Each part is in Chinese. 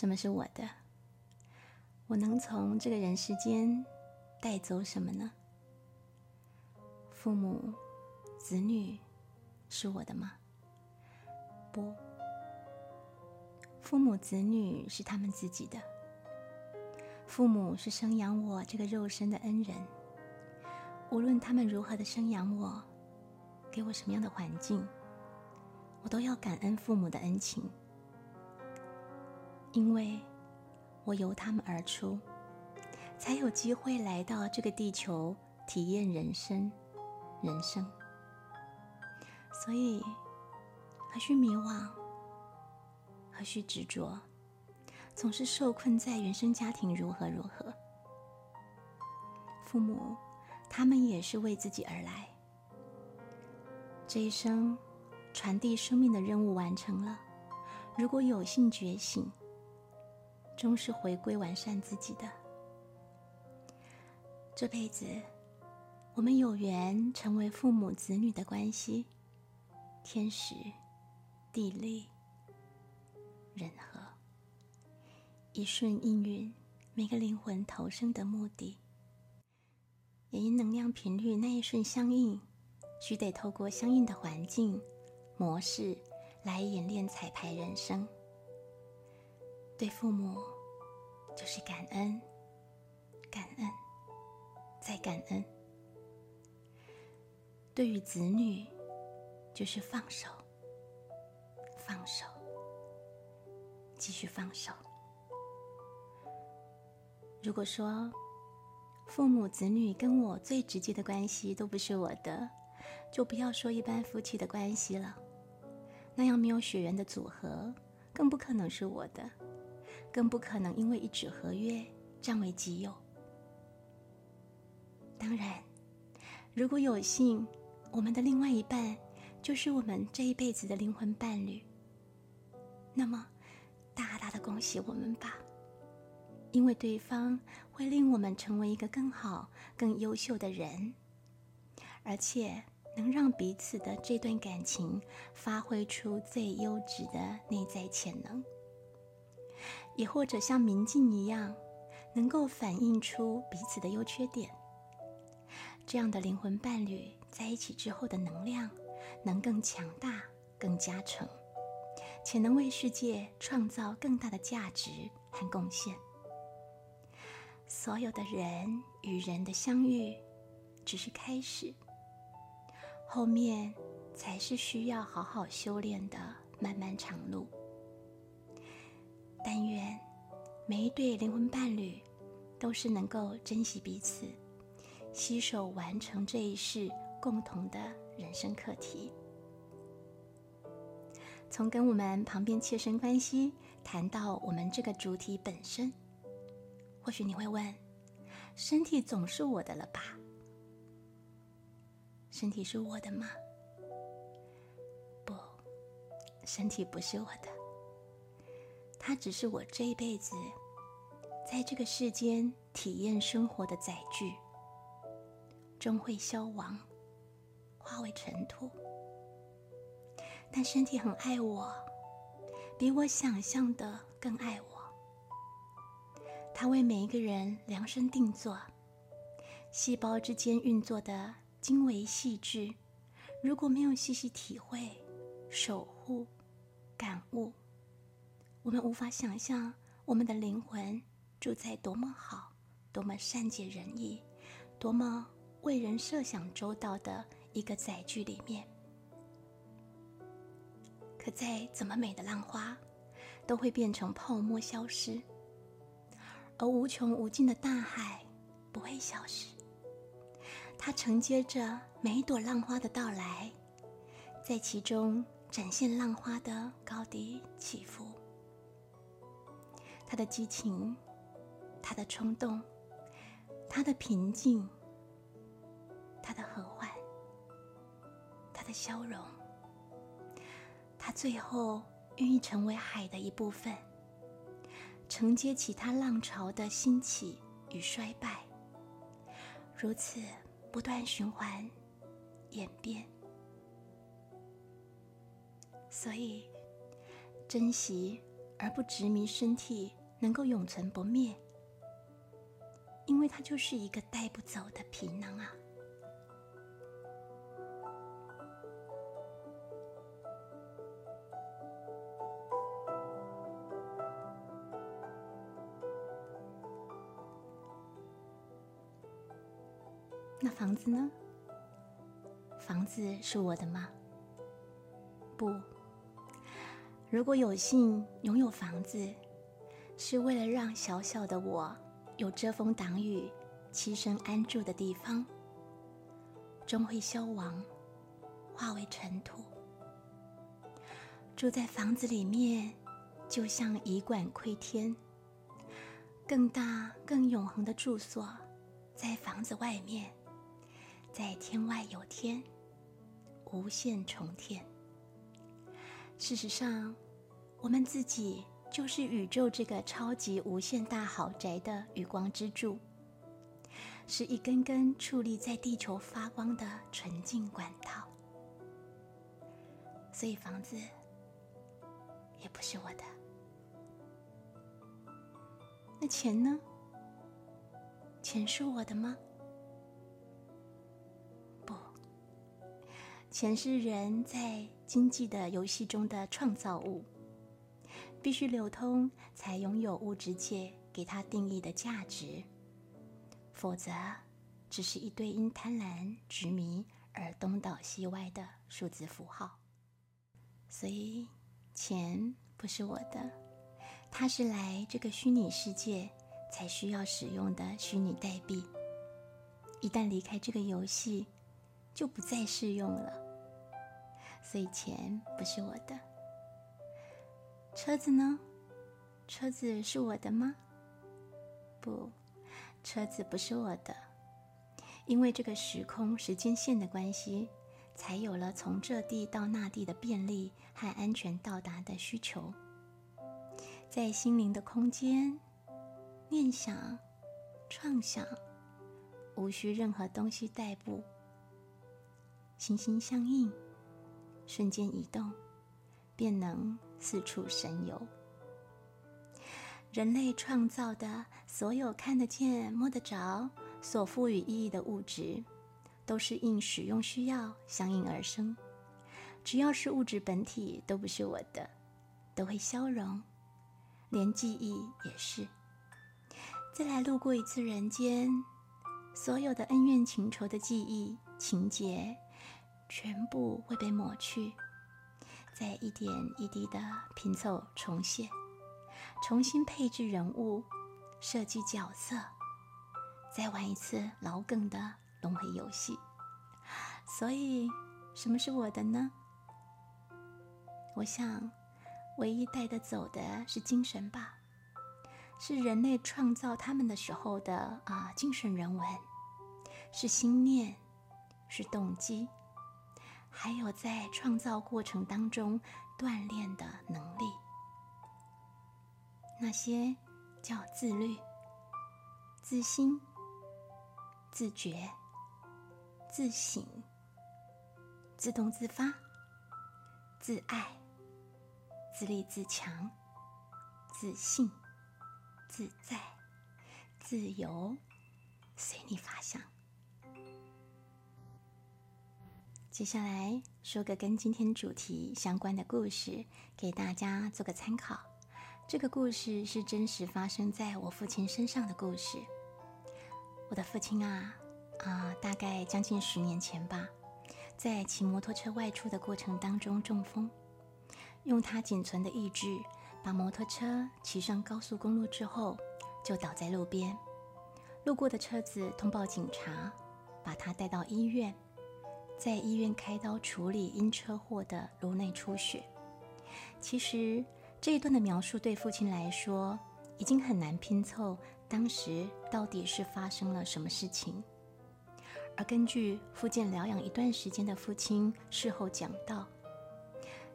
什么是我的？我能从这个人世间带走什么呢？父母、子女是我的吗？不，父母、子女是他们自己的。父母是生养我这个肉身的恩人，无论他们如何的生养我，给我什么样的环境，我都要感恩父母的恩情。因为我由他们而出，才有机会来到这个地球体验人生。人生，所以何须迷惘？何须执着？总是受困在原生家庭如何如何？父母，他们也是为自己而来。这一生传递生命的任务完成了。如果有幸觉醒，终是回归完善自己的。这辈子，我们有缘成为父母子女的关系，天时、地利、人和，一顺应运，每个灵魂投生的目的，也因能量频率那一瞬相应，需得透过相应的环境模式来演练彩排人生。对父母就是感恩，感恩，再感恩；对于子女就是放手，放手，继续放手。如果说父母子女跟我最直接的关系都不是我的，就不要说一般夫妻的关系了，那样没有血缘的组合，更不可能是我的。更不可能因为一纸合约占为己有。当然，如果有幸，我们的另外一半就是我们这一辈子的灵魂伴侣，那么大大的恭喜我们吧，因为对方会令我们成为一个更好、更优秀的人，而且能让彼此的这段感情发挥出最优质的内在潜能。也或者像明镜一样，能够反映出彼此的优缺点。这样的灵魂伴侣在一起之后的能量，能更强大、更加成，且能为世界创造更大的价值和贡献。所有的人与人的相遇，只是开始，后面才是需要好好修炼的漫漫长路。但愿每一对灵魂伴侣都是能够珍惜彼此，携手完成这一世共同的人生课题。从跟我们旁边切身关系谈到我们这个主体本身，或许你会问：身体总是我的了吧？身体是我的吗？不，身体不是我的。它只是我这一辈子在这个世间体验生活的载具，终会消亡，化为尘土。但身体很爱我，比我想象的更爱我。它为每一个人量身定做，细胞之间运作的精微细致，如果没有细细体会、守护、感悟。我们无法想象，我们的灵魂住在多么好、多么善解人意、多么为人设想周到的一个载具里面。可再怎么美的浪花，都会变成泡沫消失；而无穷无尽的大海不会消失，它承接着每一朵浪花的到来，在其中展现浪花的高低起伏，他的激情，他的冲动，他的平静，他的和缓，他的消融，他最后愿意成为海的一部分，承接起他浪潮的兴起与衰败，如此不断循环演变。所以，珍惜而不执迷身体能够永存不灭，因为它就是一个带不走的皮囊啊。那房子呢？房子是我的吗？不。如果有幸拥有房子，是为了让小小的我有遮风挡雨、栖身安住的地方，终会消亡，化为尘土。住在房子里面，就像以管窥天；更大、更永恒的住所，在房子外面，在天外有天，无限重天。事实上，我们自己就是宇宙这个超级无限大豪宅的余光之柱，是一根根矗立在地球发光的纯净管道。所以房子也不是我的。那钱呢？钱是我的吗？不钱是人在经济的游戏中的创造物，必须流通才拥有物质界给它定义的价值，否则只是一堆因贪婪执迷而东倒西歪的数字符号。所以，钱不是我的，它是来这个虚拟世界才需要使用的虚拟代币。一旦离开这个游戏，就不再适用了，所以钱不是我的。车子呢？车子是我的吗？不，车子不是我的，因为这个时空时间线的关系，才有了从这地到那地的便利和安全到达的需求。在心灵的空间，念想、创想，无需任何东西代步。心心相印，瞬间移动，便能四处神游。人类创造的所有看得见、摸得着、所赋予意义的物质，都是应使用需要相应而生。只要是物质本体，都不是我的，都会消融，连记忆也是。再来路过一次人间，所有的恩怨情仇的记忆、情节。全部会被抹去，再一点一滴的拼凑重现，重新配置人物，设计角色，再玩一次老梗的轮回游戏。所以，什么是我的呢？我想，唯一带得走的是精神吧，是人类创造他们的时候的啊精神人文，是心念，是动机。还有在创造过程当中锻炼的能力，那些叫自律、自心、自觉、自省、自动自发、自爱、自立自强、自信、自在、自由，随你发想。接下来说个跟今天主题相关的故事，给大家做个参考。这个故事是真实发生在我父亲身上的故事。我的父亲啊，啊，大概将近十年前吧，在骑摩托车外出的过程当中中风，用他仅存的意志把摩托车骑上高速公路之后，就倒在路边。路过的车子通报警察，把他带到医院。在医院开刀处理因车祸的颅内出血。其实这一段的描述对父亲来说，已经很难拼凑当时到底是发生了什么事情。而根据复健疗养一段时间的父亲事后讲到，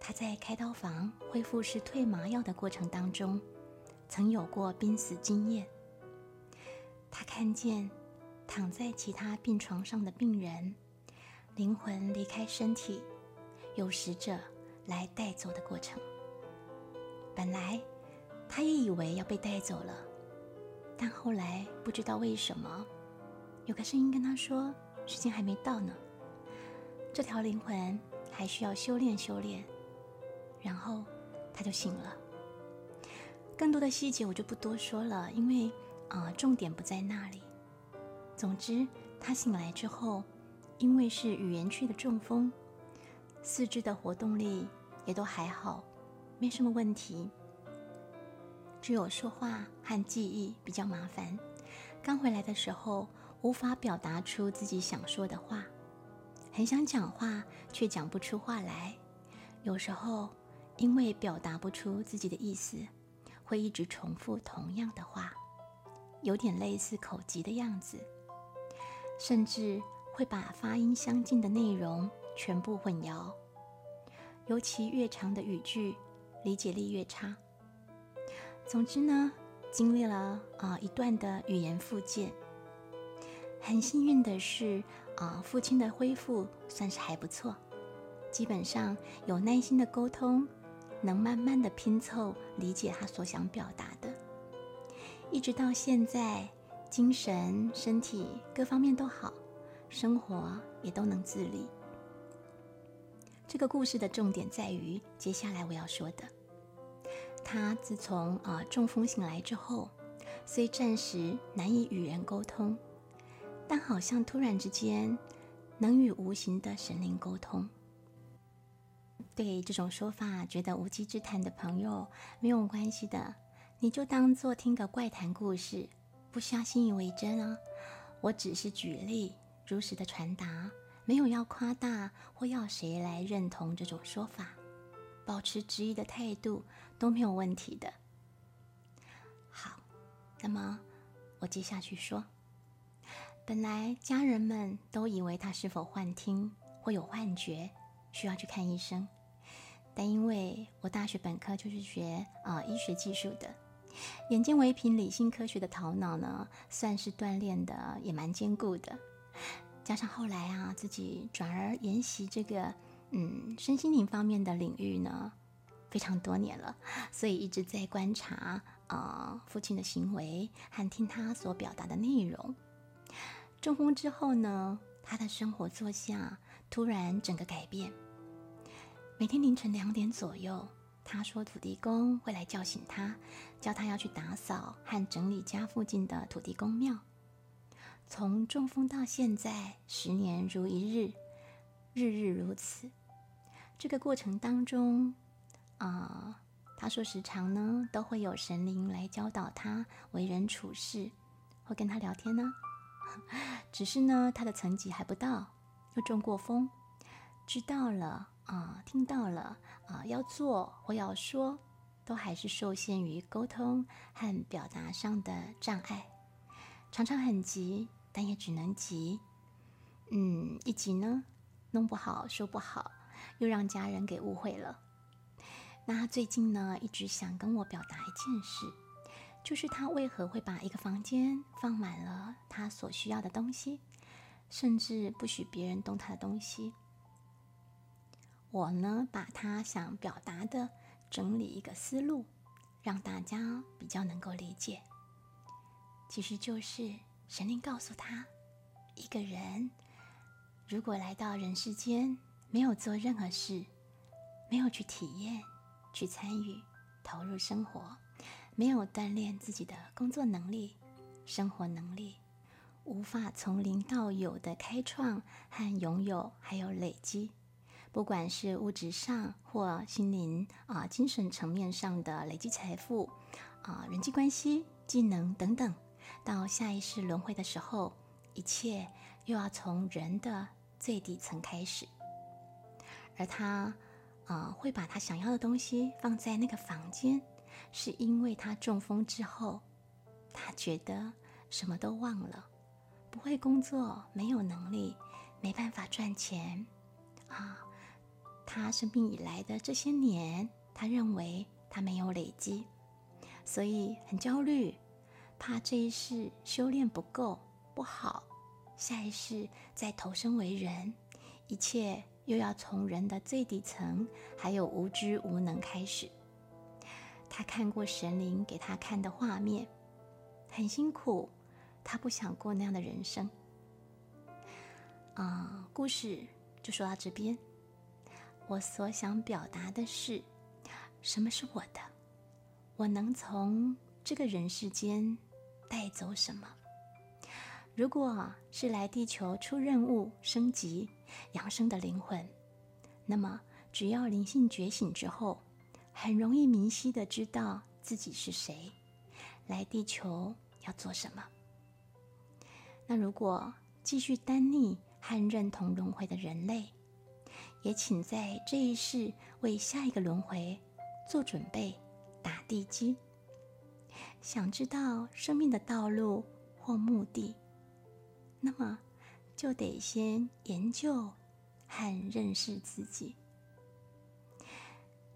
他在开刀房恢复式退麻药的过程当中，曾有过濒死经验。他看见躺在其他病床上的病人，灵魂离开身体，有使者来带走的过程。本来他也以为要被带走了，但后来不知道为什么，有个声音跟他说。时间还没到呢，这条灵魂还需要修炼修炼，然后他就醒了。更多的细节我就不多说了，因为啊，重点不在那里。总之，他醒来之后，因为是语言区的中风，四肢的活动力也都还好，没什么问题，只有说话和记忆比较麻烦。刚回来的时候。无法表达出自己想说的话，很想讲话却讲不出话来。有时候因为表达不出自己的意思，会一直重复同样的话，有点类似口疾的样子，甚至会把发音相近的内容全部混淆。尤其越长的语句，理解力越差。总之呢，经历了啊一段的语言复健。很幸运的是，啊，父亲的恢复算是还不错，基本上有耐心的沟通，能慢慢的拼凑理解他所想表达的，一直到现在，精神、身体各方面都好，生活也都能自理。这个故事的重点在于接下来我要说的，他自从啊中风醒来之后，虽暂时难以与人沟通。但好像突然之间，能与无形的神灵沟通。对这种说法觉得无稽之谈的朋友，没有关系的，你就当做听个怪谈故事，不需要信以为真啊。我只是举例，如实的传达，没有要夸大或要谁来认同这种说法，保持质疑的态度都没有问题的。好，那么我接下去说。本来家人们都以为他是否幻听或有幻觉，需要去看医生。但因为我大学本科就是学啊医学技术的，眼见为凭理性科学的头脑呢，算是锻炼的也蛮坚固的。加上后来啊自己转而研习这个嗯身心灵方面的领域呢，非常多年了，所以一直在观察啊父亲的行为和听他所表达的内容。中风之后呢，他的生活作息突然整个改变。每天凌晨两点左右，他说土地公会来叫醒他，叫他要去打扫和整理家附近的土地公庙。从中风到现在，十年如一日，日日如此。这个过程当中，啊，他说时常呢都会有神灵来教导他为人处事，或跟他聊天呢。只是呢，他的层级还不到，又中过风，知道了啊，听到了啊，要做或要说，都还是受限于沟通和表达上的障碍，常常很急，但也只能急。嗯，一急呢，弄不好，说不好，又让家人给误会了。那他最近呢，一直想跟我表达一件事。就是他为何会把一个房间放满了他所需要的东西，甚至不许别人动他的东西。我呢，把他想表达的整理一个思路，让大家比较能够理解。其实就是神灵告诉他，一个人如果来到人世间，没有做任何事，没有去体验、去参与、投入生活。没有锻炼自己的工作能力、生活能力，无法从零到有的开创和拥有，还有累积，不管是物质上或心灵啊、精神层面上的累积财富啊、人际关系、技能等等，到下一世轮回的时候，一切又要从人的最底层开始，而他，呃，会把他想要的东西放在那个房间，是因为他中风之后，他觉得什么都忘了，不会工作，没有能力，没办法赚钱，啊，他生病以来的这些年，他认为他没有累积，所以很焦虑，怕这一世修炼不够，不好。下一世再投生为人，一切又要从人的最底层，还有无知无能开始。他看过神灵给他看的画面，很辛苦，他不想过那样的人生。啊，故事就说到这边。我所想表达的是，什么是我的？我能从这个人世间带走什么？如果是来地球出任务、升级、养生的灵魂，那么只要灵性觉醒之后，很容易明晰的知道自己是谁，来地球要做什么。那如果继续单逆和认同轮回的人类，也请在这一世为下一个轮回做准备、打地基。想知道生命的道路或目的？那么，就得先研究和认识自己。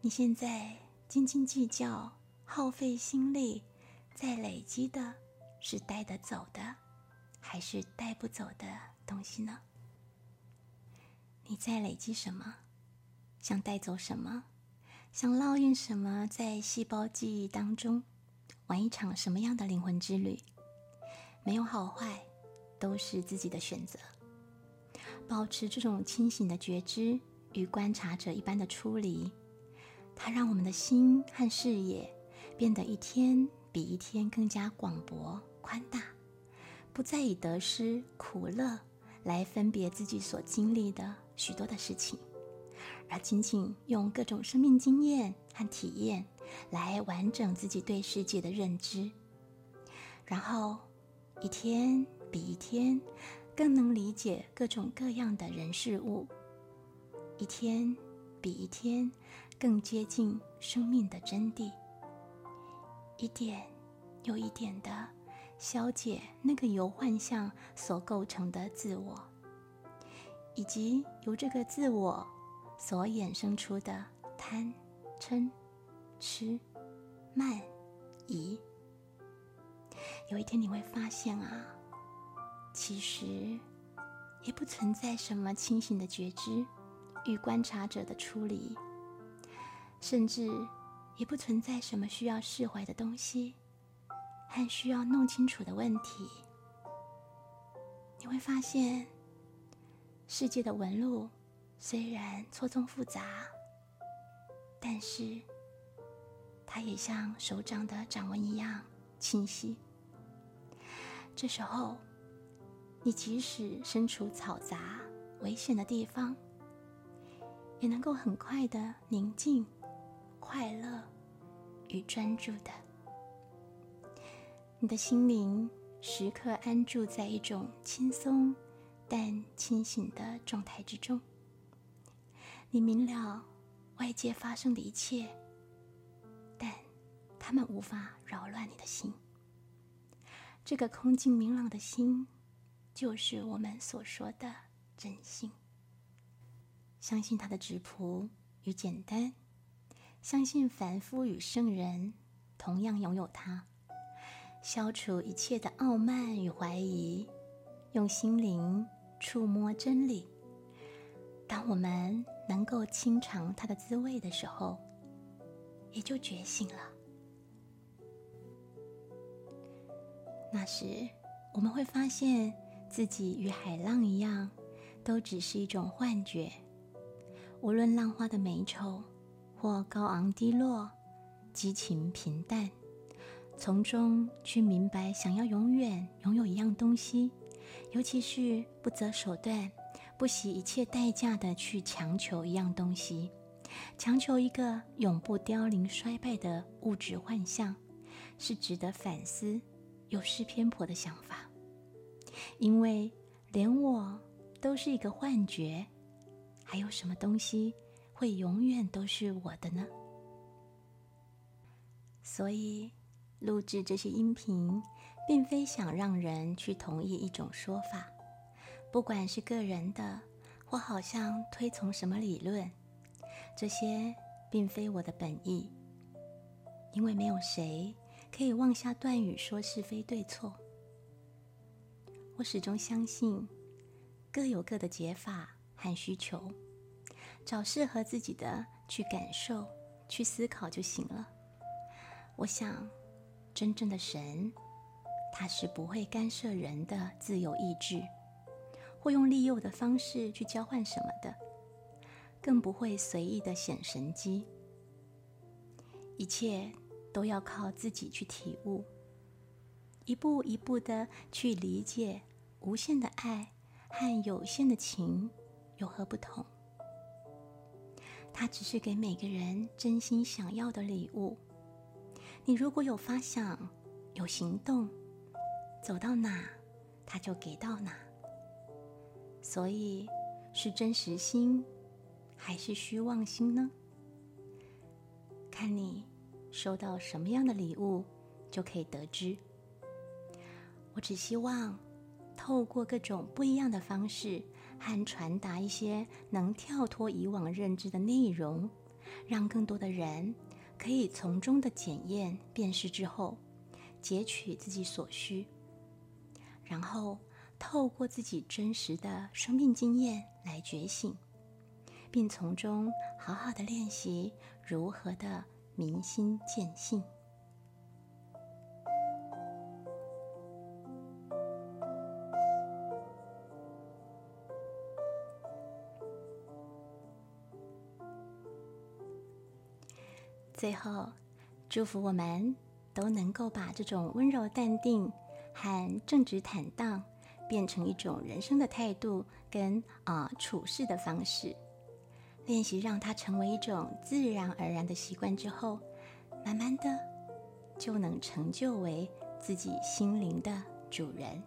你现在斤斤计较、耗费心力，在累积的是带得走的，还是带不走的东西呢？你在累积什么？想带走什么？想烙印什么在细胞记忆当中？玩一场什么样的灵魂之旅？没有好坏。都是自己的选择。保持这种清醒的觉知与观察者一般的出离，它让我们的心和视野变得一天比一天更加广博宽大，不再以得失苦乐来分别自己所经历的许多的事情，而仅仅用各种生命经验和体验来完整自己对世界的认知，然后一天。比一天更能理解各种各样的人事物，一天比一天更接近生命的真谛，一点又一点的消解那个由幻象所构成的自我，以及由这个自我所衍生出的贪、嗔、痴、慢、疑。有一天你会发现啊。其实，也不存在什么清醒的觉知与观察者的出离，甚至也不存在什么需要释怀的东西和需要弄清楚的问题。你会发现，世界的纹路虽然错综复杂，但是它也像手掌的掌纹一样清晰。这时候。你即使身处嘈杂、危险的地方，也能够很快的宁静、快乐与专注的。你的心灵时刻安住在一种轻松但清醒的状态之中。你明了外界发生的一切，他们无法扰乱你的心。这个空静明朗的心。就是我们所说的真心，相信他的质朴与简单，相信凡夫与圣人同样拥有它，消除一切的傲慢与怀疑，用心灵触摸真理。当我们能够清尝它的滋味的时候，也就觉醒了。那时我们会发现。自己与海浪一样，都只是一种幻觉。无论浪花的美丑，或高昂低落、激情平淡，从中去明白，想要永远拥有一样东西，尤其是不择手段、不惜一切代价的去强求一样东西，强求一个永不凋零衰败的物质幻象，是值得反思、有失偏颇的想法。因为连我都是一个幻觉，还有什么东西会永远都是我的呢？所以，录制这些音频，并非想让人去同意一种说法，不管是个人的，或好像推崇什么理论，这些并非我的本意。因为没有谁可以妄下断语说是非对错。我始终相信，各有各的解法和需求，找适合自己的去感受、去思考就行了。我想，真正的神，他是不会干涉人的自由意志，或用利诱的方式去交换什么的，更不会随意的显神机。一切都要靠自己去体悟，一步一步的去理解无限的爱和有限的情有何不同。它只是给每个人真心想要的礼物。你如果有发想、有行动，走到哪，他就给到哪。所以，是真实心还是虚妄心呢？看你收到什么样的礼物，就可以得知。我只希望透过各种不一样的方式，和传达一些能跳脱以往认知的内容，让更多的人。可以从中的检验、辨识之后，截取自己所需，然后透过自己真实的生命经验来觉醒，并从中好好的练习如何的明心见性。最后，祝福我们都能够把这种温柔淡定和正直坦荡变成一种人生的态度跟啊处事的方式，练习让它成为一种自然而然的习惯之后，慢慢的就能成就为自己心灵的主人。